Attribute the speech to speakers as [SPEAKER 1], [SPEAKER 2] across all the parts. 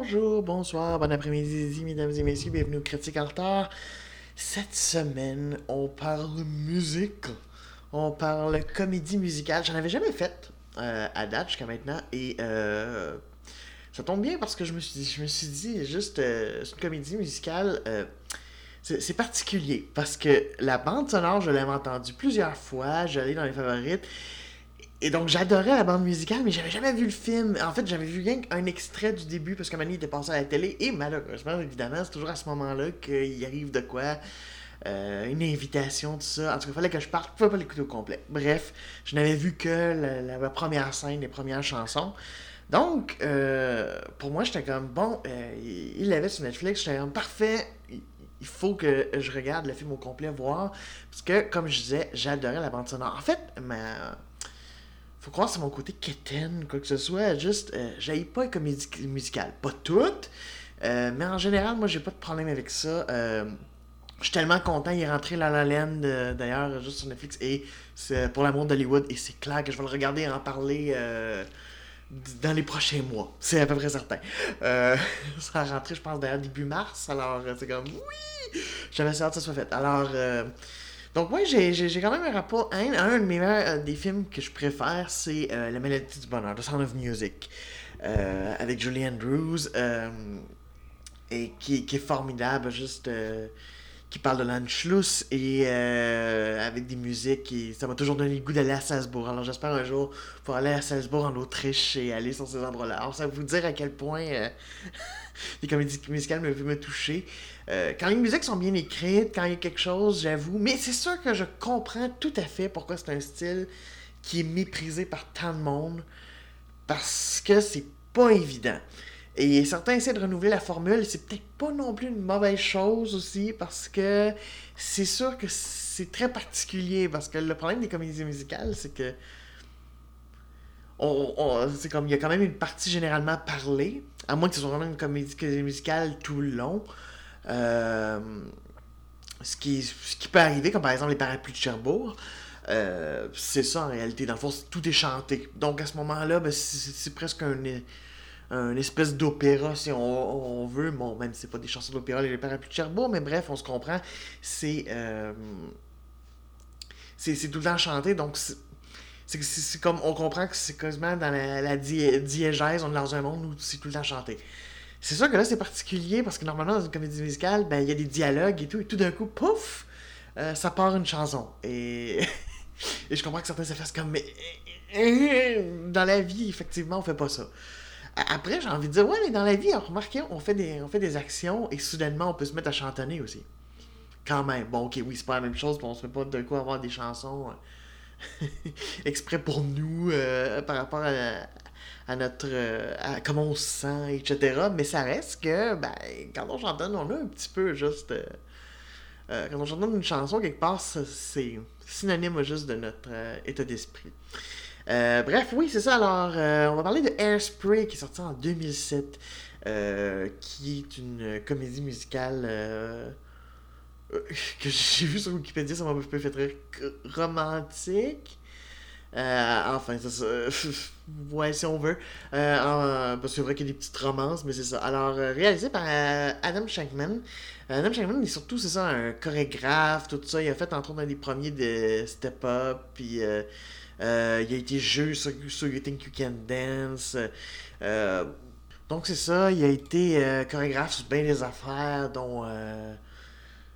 [SPEAKER 1] Bonjour, bonsoir, bon après-midi, mesdames et messieurs, bienvenue au Critique en retard. Cette semaine, on parle musique, on parle comédie musicale. J'en avais jamais fait euh, à date jusqu'à maintenant et euh, ça tombe bien parce que je me suis dit, je me suis dit juste, euh, une comédie musicale. euh, c'est c'est particulier parce que la bande sonore, je l'avais entendue plusieurs fois, j'allais dans les favorites. Et donc j'adorais la bande musicale, mais j'avais jamais vu le film. En fait, j'avais vu rien qu'un extrait du début parce que Mani était passé à la télé. Et malheureusement, évidemment, c'est toujours à ce moment-là qu'il arrive de quoi. euh, une invitation, tout ça. En tout cas, il fallait que je parte. Je pouvais pas l'écouter au complet. Bref, je n'avais vu que la, première scène, les premières chansons. Donc, euh, pour moi, j'étais comme, bon, euh, il l'avait sur Netflix, j'étais comme, parfait, il faut que je regarde le film au complet, voir. Parce que, comme je disais, j'adorais la bande sonore. En fait, ma... faut croire que c'est mon côté quétaine, quoi que ce soit. Juste, euh, j'aille pas les comédies musicales. Pas toutes, euh, mais en général, moi, j'ai pas de problème avec ça. Euh, je suis tellement content, il est rentré La La Land, euh, d'ailleurs, juste sur Netflix, et c'est pour l'amour d'Hollywood, et c'est clair que je vais le regarder et en parler dans les prochains mois. C'est à peu près certain. Ça a rentré, je pense, d'ailleurs, début mars, alors c'est comme, oui! J'avais hâte que ça soit fait. Alors, donc, moi, j'ai j'ai- quand même un rapport. Un, un meilleurs, euh, des films que je préfère, c'est euh, La Mélodie du Bonheur, The Sound of Music, euh, avec Julie Andrews, et qui, qui est formidable, juste. qui parle de l'Anschluss et avec des musiques et ça m'a toujours donné le goût d'aller à Salzbourg. Alors j'espère un jour pour aller à Salzbourg en Autriche et aller sur ces endroits-là. Alors ça va vous dire à quel point les comédies musicales me, me toucher. Euh, quand les musiques sont bien écrites, quand il y a quelque chose, j'avoue. Mais c'est sûr que je comprends tout à fait pourquoi c'est un style qui est méprisé par tant de monde. Parce que c'est pas évident. Et certains essaient de renouveler la formule, c'est peut-être pas non plus une mauvaise chose aussi, parce que c'est sûr que c'est très particulier, parce que le problème des comédies musicales, c'est que on- c'est comme il y a quand même une partie généralement parlée, à moins que ce soit vraiment une comédie musicale tout le long. Euh, ce, qui, ce qui peut arriver, comme par exemple les parapluies de Cherbourg. Euh, c'est ça en réalité, dans le fond, tout est chanté. Donc à ce moment-là, ben, c'est presque un, espèce d'opéra, si on, veut. Bon, même si c'est pas des chansons d'opéra, les parapluies de Cherbourg, mais bref, on se comprend. C'est. euh, c'est tout le temps chanté, donc c'est- comme. On comprend que c'est quasiment dans la, la di- diégèse, on est dans un monde où c'est tout le temps chanté. C'est sûr que là, c'est particulier parce que normalement, dans une comédie musicale, ben, il y a des dialogues et tout, et tout d'un coup, pouf, euh, ça part une chanson. Et, et je comprends que certains se fassent comme, mais dans la vie, effectivement, on fait pas ça. Après, j'ai envie de dire, ouais, mais dans la vie, remarquez, on fait des, on fait des actions et soudainement, on peut se mettre à chantonner aussi. Quand même. Bon, ok, oui, c'est pas la même chose, puis on se fait pas d'un coup avoir des chansons euh, exprès pour nous euh, par rapport à, à notre. euh, à comment on se sent, etc. Mais ça reste que, ben, quand on chantonne, on a un petit peu juste. euh, euh, quand on chantonne une chanson, quelque part, c'est synonyme juste de notre état d'esprit. Bref, oui, c'est ça. Alors, on va parler de Airspray qui est sorti en 2007, euh, qui est une comédie musicale que j'ai vu sur Wikipédia, ça m'a un peu fait rire. Romantique. Enfin, ça. ouais, si on veut. Euh, parce que c'est vrai qu'il y a des petites romances, mais c'est ça. Alors, euh, réalisé par euh, Adam Shankman. Adam Shankman est surtout, c'est ça, un chorégraphe, tout ça. Il a fait, entre autres, un des premiers de Step Up, puis il a été juge sur, sur You Think You Can Dance. Donc, c'est ça. Il a été chorégraphe sur bien des affaires, dont.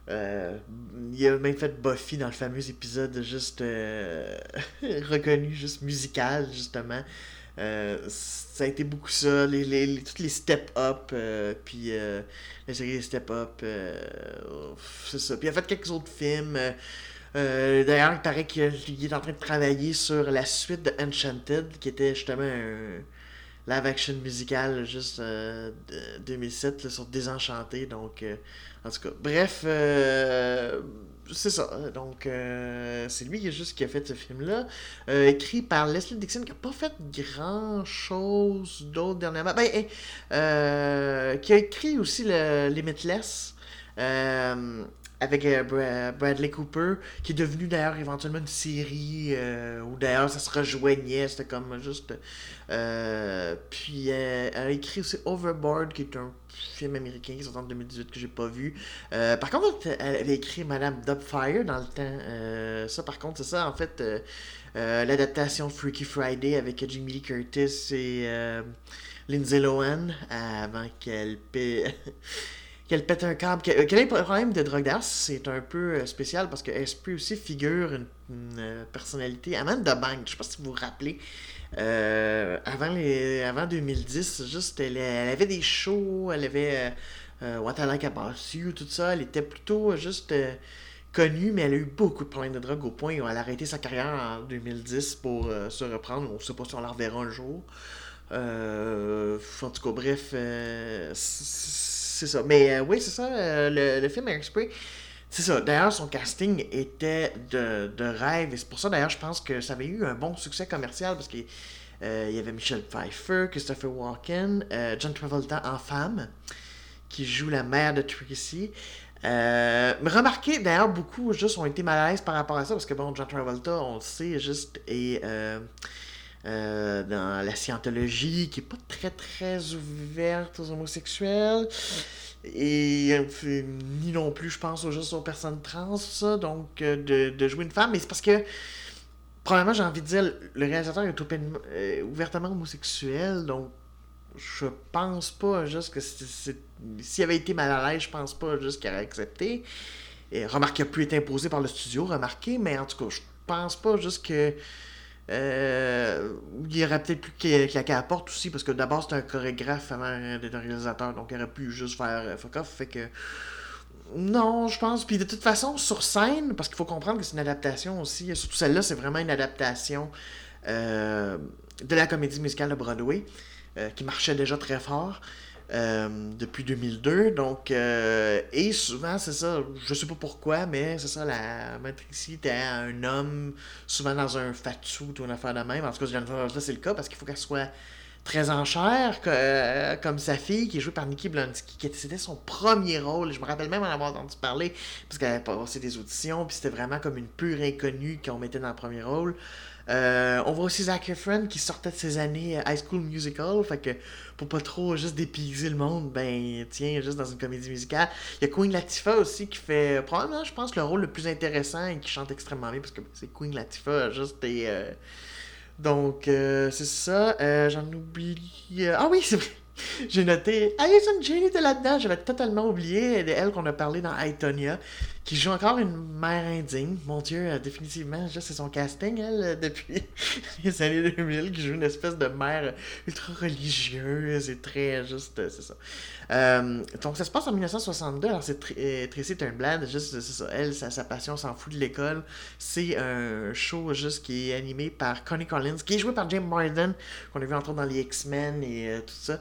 [SPEAKER 1] Euh, il a même fait Buffy dans le fameux épisode juste euh, reconnu, juste musical, justement. Euh, ça a été beaucoup ça, les, les, toutes les step-up, puis la série des step-up, c'est ça. Puis il a fait quelques autres films. D'ailleurs, il paraît qu'il il est en train de travailler sur la suite de Enchanted, qui était justement un live-action musical juste euh, de 2007 là, sur Désenchanté. Donc, en tout cas, bref, euh, c'est ça. Donc, euh, c'est lui qui juste qui a fait ce film-là. Euh, écrit par Leslie Dixon, qui a pas fait grand-chose d'autre dernièrement. Ben, euh, qui a écrit aussi le Limitless. Avec euh, Bradley Cooper, qui est devenu d'ailleurs éventuellement une série, euh, où d'ailleurs ça se rejoignait, c'était comme juste... Euh, puis elle a écrit aussi Overboard, qui est un film américain qui sort en 2018 que j'ai pas vu. par contre, elle avait écrit Madame Dubfire dans le temps. ça, par contre, c'est ça, en fait, l'adaptation Freaky Friday avec Jimmy Lee Curtis et Lindsay Lohan, avant qu'elle paie qu'elle pète un câble, qu'elle ait un problème de drogue c'est un peu euh, spécial parce que Esprit aussi figure une, euh, personnalité. Amanda Bank, je sais pas si vous vous rappelez, euh, avant, les, avant 2010, juste, elle, avait des shows, elle avait What I Like About You, tout ça, elle était plutôt juste connue, mais elle a eu beaucoup de problèmes de drogue au point où elle a arrêté sa carrière en 2010 pour se reprendre. On ne sait pas si on la reverra un jour. en tout cas, bref, c'est ça. Mais euh, oui, c'est ça, euh, le, film Airspray. C'est ça. D'ailleurs, son casting était de, rêve. Et c'est pour ça, d'ailleurs, je pense que ça avait eu un bon succès commercial parce qu'il euh, y avait Michelle Pfeiffer, Christopher Walken, John Travolta en femme, qui joue la mère de Tracy. mais remarquez, d'ailleurs, beaucoup juste ont été mal à l'aise par rapport à ça parce que, bon, John Travolta, on le sait, juste. Euh, dans la scientologie, qui est pas très très ouverte aux homosexuels. Et euh, ni non plus, je pense, juste aux personnes trans, ça. Donc, euh, de, jouer une femme. Mais c'est parce que, probablement, j'ai envie de dire, le réalisateur est ouvertement homosexuel. Donc, je pense pas juste que s'il avait été mal à l'aise, je pense pas juste qu'il aurait accepté. Et, remarque qu'il a pu être imposé par le studio, remarquez. Mais en tout cas, je pense pas juste que euh, il aurait peut-être plus claquer la porte aussi, parce que d'abord c'est un chorégraphe avant d'être un réalisateur, donc il aurait pu juste faire euh, fuck off. Fait que. Non, je pense. Puis de toute façon, sur scène, parce qu'il faut comprendre que c'est une adaptation aussi, surtout celle-là, c'est vraiment une adaptation euh, de la comédie musicale de Broadway, qui marchait déjà très fort. Euh, depuis 2002. Donc, euh, et souvent, c'est ça, je sais pas pourquoi, mais c'est ça, la matrice était un homme, souvent dans un fat ou une affaire de même. En tout cas, Jennifer c'est le cas parce qu'il faut qu'elle soit très en chair, euh, comme sa fille, qui est jouée par Nikki Blonsky, qui c'était son premier rôle. Je me rappelle même en avoir entendu parler, parce qu'elle avait passé des auditions, puis c'était vraiment comme une pure inconnue qu'on mettait dans le premier rôle. Euh, on voit aussi Zac Efron qui sortait de ses années euh, High School Musical, fait que pour pas trop juste dépayser le monde, ben tiens, juste dans une comédie musicale. Il y a Queen Latifah aussi qui fait probablement, je pense, le rôle le plus intéressant et qui chante extrêmement bien parce que c'est Queen Latifah, juste. Euh, donc, c'est ça. J'en oublie. Ah oui, c'est vrai. J'ai noté Alison Jane était là-dedans. J'avais totalement oublié d'elle qu'on a parlé dans Aitonia, qui joue encore une mère indigne. Mon Dieu, euh, définitivement, juste c'est son casting, elle, euh, depuis les années 2000, qui joue une espèce de mère ultra religieuse et très juste, euh, c'est ça. donc ça se passe en 1962. Alors c'est Tracy Turnblad, juste, c'est ça. Elle, sa, passion s'en fout de l'école. C'est un show juste qui est animé par Connie Collins, qui est joué par James Marsden, qu'on a vu entre dans les X-Men et tout ça.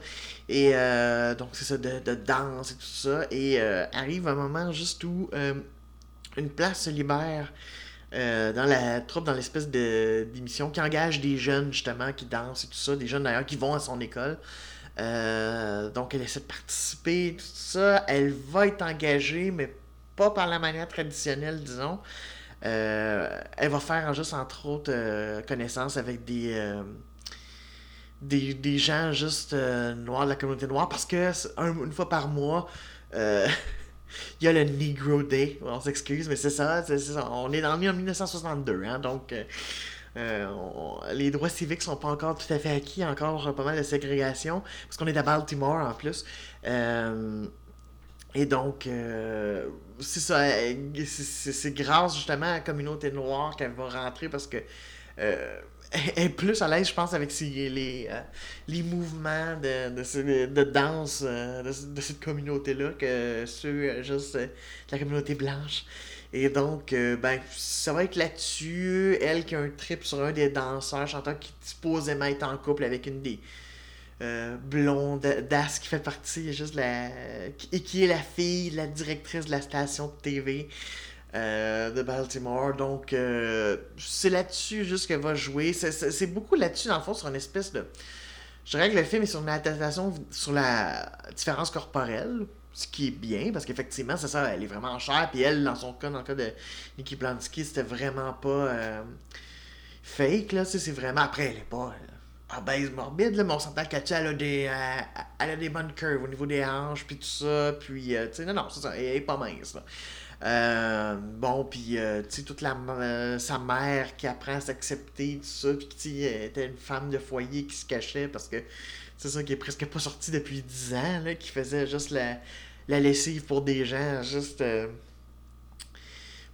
[SPEAKER 1] Et donc c'est ça, de, de, danse et tout ça. Et arrive un moment juste où une place se libère euh, dans la troupe, dans l'espèce d'émission qui engage des jeunes justement qui dansent et tout ça, des jeunes d'ailleurs qui vont à son école. Euh, donc elle essaie de participer, tout ça. Elle va être engagée, mais pas par la manière traditionnelle, disons. Euh, elle va faire juste entre autres connaissance avec des, des, des, gens juste noirs de la communauté noire parce que une fois par mois il y a le Negro Day. On s'excuse, mais c'est ça, On est dans le 1962, hein, donc euh, euh, les droits civiques sont pas encore tout à fait acquis, encore pas mal de ségrégation, parce qu'on est à Baltimore en plus. Euh, et donc, c'est ça, c'est grâce justement à la communauté noire qu'elle va rentrer parce que est plus à l'aise, je pense, avec les, euh, les mouvements de, de, de danse euh, de, cette communauté-là que ceux euh, juste la communauté blanche. Et donc, ben, ça va être là-dessus. Elle qui a un trip sur un des danseurs, chanteurs qui supposément est en couple avec une des blondes d'As qui fait partie juste la. et qui est la fille la directrice de la station de TV. Euh, de Baltimore. Donc, euh, c'est là-dessus juste qu'elle va jouer. C'est beaucoup là-dessus, dans le fond, sur une espèce de. Je dirais que le film est sur une adaptation sur la différence corporelle. Ce qui est bien, parce qu'effectivement, c'est ça, elle est vraiment chère. Puis elle, dans son cas, dans le cas de Nikki Plansky, c'était vraiment pas euh, fake, là. C'est vraiment. Après, elle est pas obèse morbide, là, mais on s'entend qu'elle a des. Elle a des bonnes curves au niveau des hanches, puis tout ça. Puis, euh, tu sais, non, non, c'est ça. Elle est pas mince, là. Bon, puis, tu sais, toute la, sa mère qui apprend à s'accepter, tout ça, puis qui était une femme de foyer qui se cachait parce que c'est ça, qui est presque pas sorti depuis 10 ans, là, qui faisait juste la, la lessive pour des gens, juste. Euh,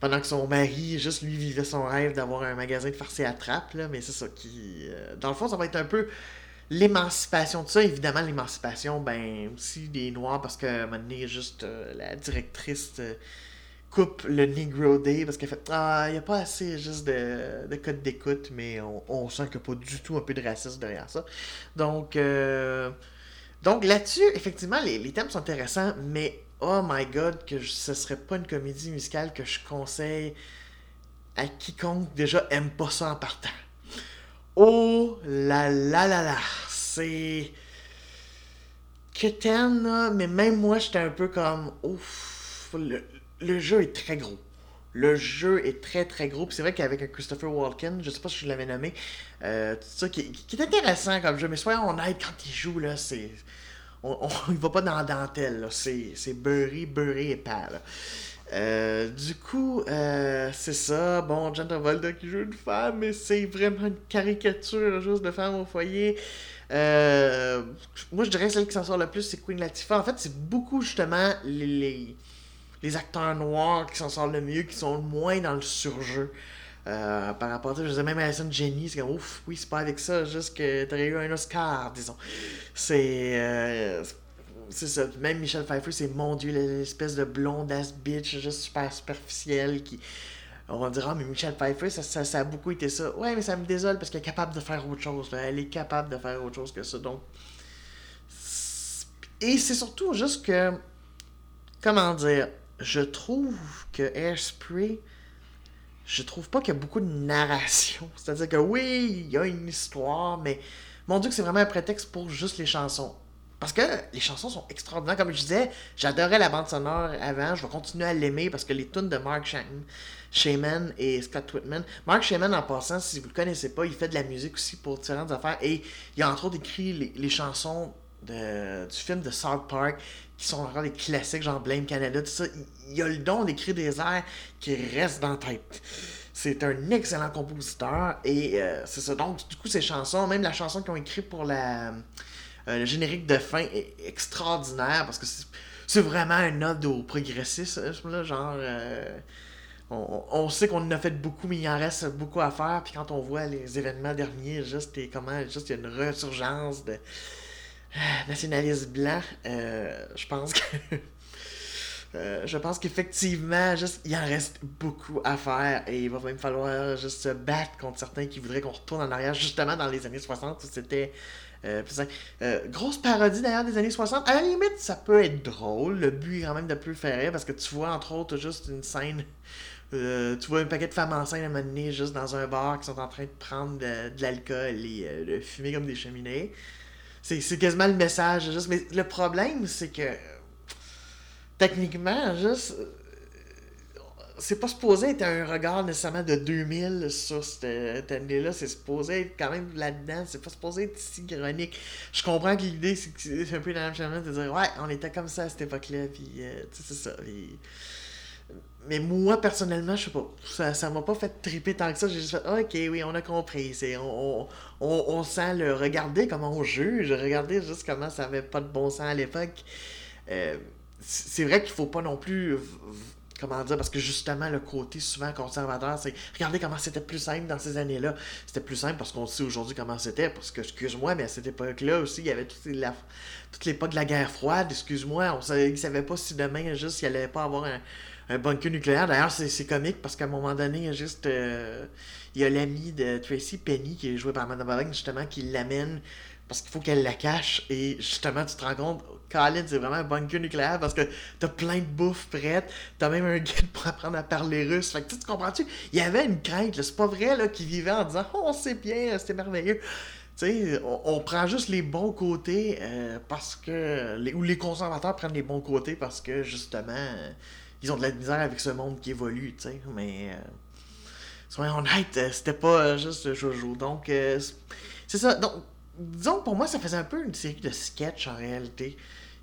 [SPEAKER 1] pendant que son mari, juste lui, vivait son rêve d'avoir un magasin de farce à trappe, là, mais c'est ça qui. Euh, dans le fond, ça va être un peu l'émancipation de ça. Évidemment, l'émancipation, ben, aussi des Noirs, parce que, à un moment donné, juste euh, la directrice coupe le Negro Day parce qu'elle fait Ah, il n'y a pas assez juste de, de code d'écoute, mais on, sent qu'il n'y a pas du tout un peu de racisme derrière ça. Donc, euh, donc là-dessus, effectivement, les, les, thèmes sont intéressants, mais oh my god, que ce serait pas une comédie musicale que je conseille à quiconque déjà aime pas ça en partant. Oh là là là là, c'est. Keten, mais même moi, j'étais un peu comme. Ouf, le, le jeu est très gros. Le jeu est très très gros. c'est vrai qu'avec Christopher Walken, je sais pas si je l'avais nommé, euh, tout ça qui, est intéressant comme jeu, mais soyons honnêtes, quand il joue, là, c'est. On, il va pas dans la dentelle, c'est, c'est beurré, beurré et pâle. Euh, du coup, euh, c'est ça. Bon, John Travolta qui joue une femme, mais c'est vraiment une caricature juste de femme au foyer. moi, je dirais celle qui s'en sort le plus, c'est Queen Latifah. En fait, c'est beaucoup justement les acteurs noirs qui s'en sortent le mieux, qui sont le moins dans le surjeu. Euh, par rapport à ça, je disais même Alison Jenny, c'est comme ouf, oui, c'est pas avec ça, juste que t'aurais eu un Oscar, disons. C'est. Euh, c'est ça. Même Michelle Pfeiffer, c'est mon dieu, l'espèce de blonde ass bitch, juste super superficielle qui. On va dire, ah, mais Michelle Pfeiffer, ça, a beaucoup été ça. Ouais, mais ça me désole parce qu'elle est capable de faire autre chose. Elle est capable de faire autre chose que ça. Donc. Et c'est surtout juste que. Comment dire je trouve que Airspray, je trouve pas qu'il y a beaucoup de narration. C'est-à-dire que oui, il y a une histoire, mais mon dieu que c'est vraiment un prétexte pour juste les chansons. Parce que les chansons sont extraordinaires. Comme je disais, j'adorais la bande sonore avant. Je vais continuer à l'aimer parce que les tunes de Mark Shaman et Scott Whitman. Mark Shaman, en passant, si vous le connaissez pas, il fait de la musique aussi pour différentes affaires. Et il a entre autres écrit les chansons de, du film de South Park qui sont encore des classiques, genre Blame Canada, tout ça. Il, a le don d'écrire des airs qui restent dans la tête. C'est un excellent compositeur et euh, c'est ça. Donc, du coup, ces chansons, même la chanson qu'ils ont écrite pour la, euh, le générique de fin est extraordinaire parce que c'est vraiment un ode au progressisme, genre. Euh, on, on, sait qu'on en a fait beaucoup, mais il en reste beaucoup à faire. Puis quand on voit les événements derniers, juste et comment, juste il y a une resurgence de, nationaliste blanc, euh, je pense que. Euh, je pense qu'effectivement, juste, il en reste beaucoup à faire et il va même falloir juste se battre contre certains qui voudraient qu'on retourne en arrière, justement dans les années 60 c'était. Euh, grosse parodie d'ailleurs des années 60. À la limite, ça peut être drôle. Le but est quand même de plus faire parce que tu vois entre autres juste une scène. tu vois un paquet de femmes enceintes à un moment donné juste dans un bar qui sont en train de prendre de, de l'alcool et de fumer comme des cheminées. C'est quasiment le message. Juste, mais le problème, c'est que techniquement, juste. C'est pas supposé être un regard nécessairement de 2000 sur cette, année-là. C'est supposé être quand même là-dedans. C'est pas supposé être si ironique. Je comprends que l'idée, c'est un peu la même chose de dire Ouais, on était comme ça à cette époque-là. Puis, euh, c'est ça. Mais moi, personnellement, je sais pas. Ça, ça m'a pas fait triper tant que ça. J'ai juste fait, ok, oui, on a compris. On, on, on, sent le. Regardez comment on juge. Regardez juste comment ça avait pas de bon sens à l'époque. Euh, c'est vrai qu'il faut pas non plus. Comment dire, parce que justement, le côté souvent conservateur, c'est regardez comment c'était plus simple dans ces années-là. C'était plus simple parce qu'on sait aujourd'hui comment c'était. Parce que, excuse-moi, mais à cette époque-là aussi, il y avait toute, la, toute l'époque de la guerre froide. Excuse-moi, on savait, savait pas si demain, juste, il allait pas avoir un un bunker nucléaire. D'ailleurs, c'est comique parce qu'à un moment donné, il y a juste. Euh, il y a l'ami de Tracy Penny qui est joué par Waller, justement, qui l'amène parce qu'il faut qu'elle la cache. Et justement, tu te rends compte, Colin, c'est vraiment un bunker nucléaire parce que t'as plein de bouffe prête. T'as même un guide pour apprendre à parler russe. Fait que tu comprends-tu? Il y avait une crainte, c'est pas vrai, là, qui vivait en disant, oh, c'est bien, c'était merveilleux. sais, on, on prend juste les bons côtés euh, parce que. Ou les conservateurs prennent les bons côtés parce que, justement, ils ont de la misère avec ce monde qui évolue, tu sais. Mais. Euh, soyons honnêtes, euh, c'était pas euh, juste Jojo. Donc, euh, c'est- ça. Donc, disons que pour moi, ça faisait un peu une série de sketchs en réalité.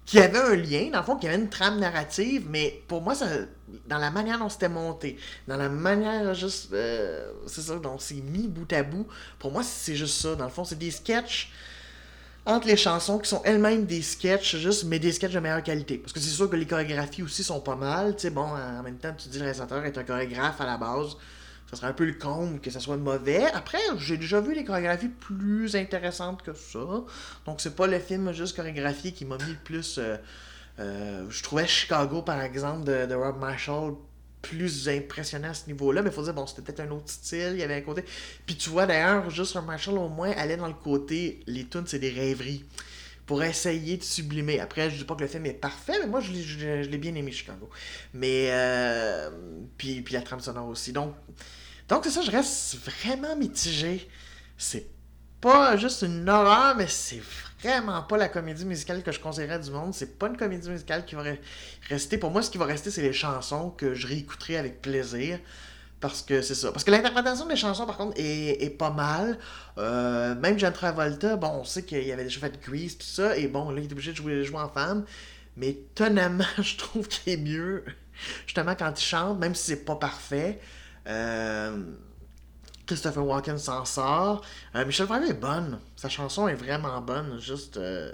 [SPEAKER 1] Qui avait un lien, dans le fond, qui avait une trame narrative, mais pour moi, ça, dans la manière dont c'était monté, dans la manière juste. c'est ça, donc c'est mis bout à bout. Pour moi, c'est juste ça. Dans le fond, c'est des sketchs entre les chansons qui sont elles-mêmes des sketchs, juste, mais des sketchs de meilleure qualité. Parce que c'est sûr que les chorégraphies aussi sont pas mal. Tu sais, bon, en même temps, tu dis le réalisateur est un chorégraphe à la base. Ça serait un peu le comble que ça soit mauvais. Après, j'ai déjà vu des chorégraphies plus intéressantes que ça. Donc, c'est pas le film juste chorégraphié qui m'a mis le plus. euh, euh, je trouvais Chicago, par exemple, de, de Rob Marshall plus impressionnant à ce niveau-là, mais il faut dire, bon, c'était peut-être un autre style, il y avait un côté... Puis tu vois, d'ailleurs, juste Rob Marshall, au moins, allait dans le côté, les tunes, c'est des rêveries, pour essayer de sublimer. Après, je dis pas que le film est parfait, mais moi, je l'ai, je, je l'ai bien aimé, Chicago. Mais, euh, puis, puis la trame sonore aussi. Donc, donc c'est ça, je reste vraiment mitigé. C'est pas juste une horreur, mais c'est vraiment pas la comédie musicale que je conseillerais du monde. C'est pas une comédie musicale qui va re- rester. Pour moi, ce qui va rester, c'est les chansons que je réécouterai avec plaisir. Parce que c'est ça. Parce que l'interprétation des chansons, par contre, est, est pas mal. Euh, même John Travolta, bon, on sait qu'il avait déjà fait Grease, tout ça. Et bon, là, il est obligé de jouer, jouer en femme. Mais étonnamment, je trouve qu'il est mieux. Justement, quand il chante, même si c'est pas parfait. Euh, Christopher Walken s'en sort. Euh, Michel Pfeiffer est bonne. Sa chanson est vraiment bonne. Juste. euh,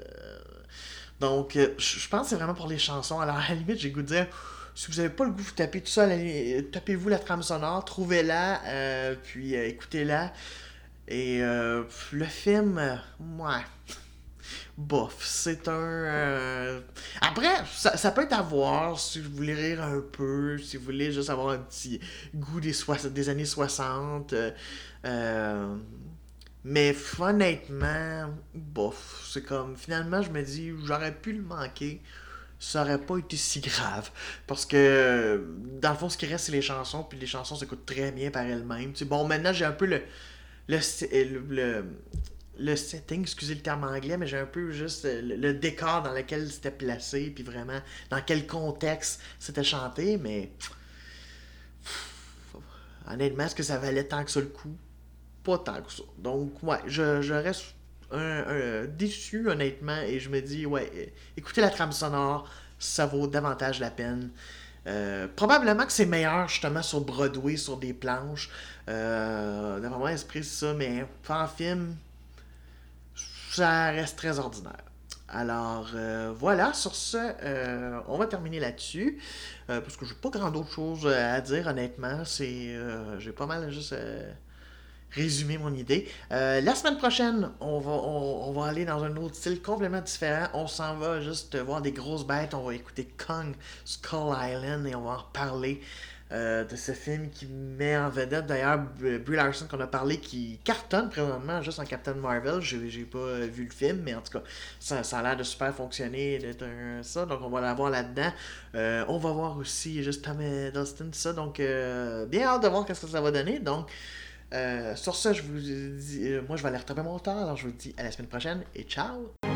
[SPEAKER 1] Donc, euh, je pense que c'est vraiment pour les chansons. Alors, à la limite, j'ai goût de dire. Si vous n'avez pas le goût, vous tapez tout ça, tapez-vous la trame sonore, trouvez-la, puis écoutez-la. Et le film, ouais, bof, c'est un... euh, Après, ça, ça peut être à voir si vous voulez rire un peu, si vous voulez juste avoir un petit goût des, des années 60. euh, Mais honnêtement, bof, c'est comme... Finalement, je me dis, j'aurais pu le manquer ça aurait pas été si grave. Parce que, dans le fond, ce qui reste, c'est les chansons, puis les chansons s'écoutent très bien par elles-mêmes. Bon, maintenant, j'ai un peu le, le, le, le, le setting, excusez le terme anglais, mais j'ai un peu juste le, décor dans lequel c'était placé, puis vraiment, dans quel contexte c'était chanté, mais. Honnêtement, est-ce que ça valait tant que ça le coup? Pas tant que ça. Donc, ouais, je, je reste un, déçu, honnêtement, et je me dis, ouais, écoutez la trame sonore, ça vaut davantage la peine. Euh, probablement que c'est meilleur justement sur Broadway, sur des planches. Euh, D'après moi, esprit, c'est ça, mais en film, ça reste très ordinaire. Alors euh, voilà, sur ce, euh, on va terminer là-dessus. euh, parce que j'ai pas grand d'autres choses à dire, honnêtement. C'est, j'ai pas mal juste résumé mon idée. La semaine prochaine, on va, on va aller dans un autre style complètement différent. On s'en va juste voir des grosses bêtes. On va écouter Kong Skull Island et on va en reparler. Euh, de ce film qui met en vedette d'ailleurs Brie Larson qu'on a parlé qui cartonne présentement juste en Captain Marvel. J'ai pas euh, vu le film mais en tout cas ça, ça a l'air de super fonctionner d'être ça donc on va la voir là dedans Euh, on va voir aussi juste Tom Hiddleston tout ça donc euh, bien hâte de voir qu'est-ce que ça va donner. Donc sur ça je vous dis moi je vais aller retaper mon temps alors je vous dis à la semaine prochaine et ciao